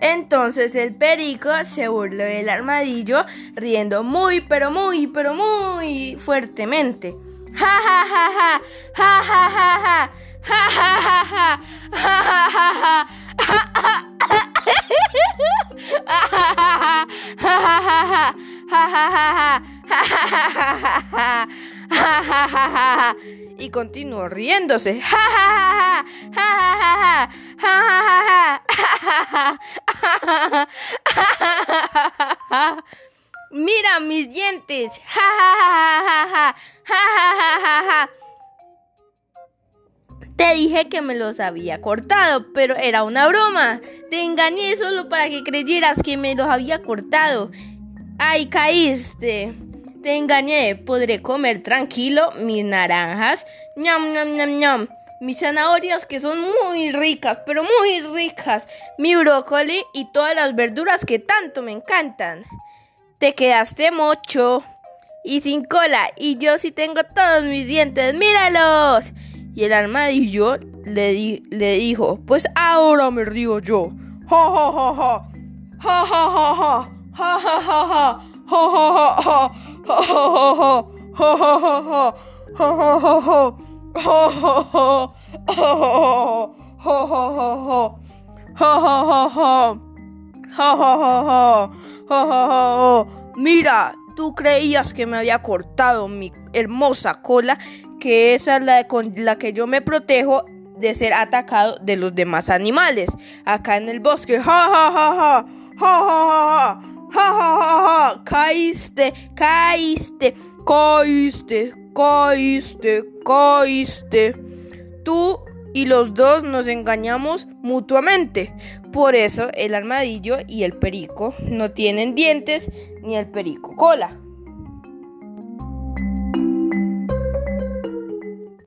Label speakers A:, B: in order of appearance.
A: Entonces el perico se burló del armadillo, riendo muy, pero muy, pero muy fuertemente. Ja ja ja ja, ja ja ja ja, ja ja ja ja, ja ja ja ja. y continuó riéndose. Mira mis dientes. Te dije que me los había cortado, pero era una broma. Te engañé solo para que creyeras que me los había cortado. ¡Ay, caíste! Te engañé, podré comer tranquilo mis naranjas, ñam, ñam, ñam, ñam, mis zanahorias que son muy ricas, pero muy ricas, mi brócoli y todas las verduras que tanto me encantan. Te quedaste mocho y sin cola, y yo sí tengo todos mis dientes, míralos. Y el armadillo le, le dijo, pues ahora me río yo. Ja. Ja, ja, ja, ja. Ja, ja, ja, ja. Ja, ja, ja. Mira, tú creías que me había cortado mi hermosa cola, que esa es la con la que yo me protejo de ser atacado de los demás animales. Acá en el bosque, ja ja, caíste, caíste, caíste, caíste, caíste. Tú y los dos nos engañamos mutuamente. Por eso el armadillo y el perico no tienen dientes ni el perico cola.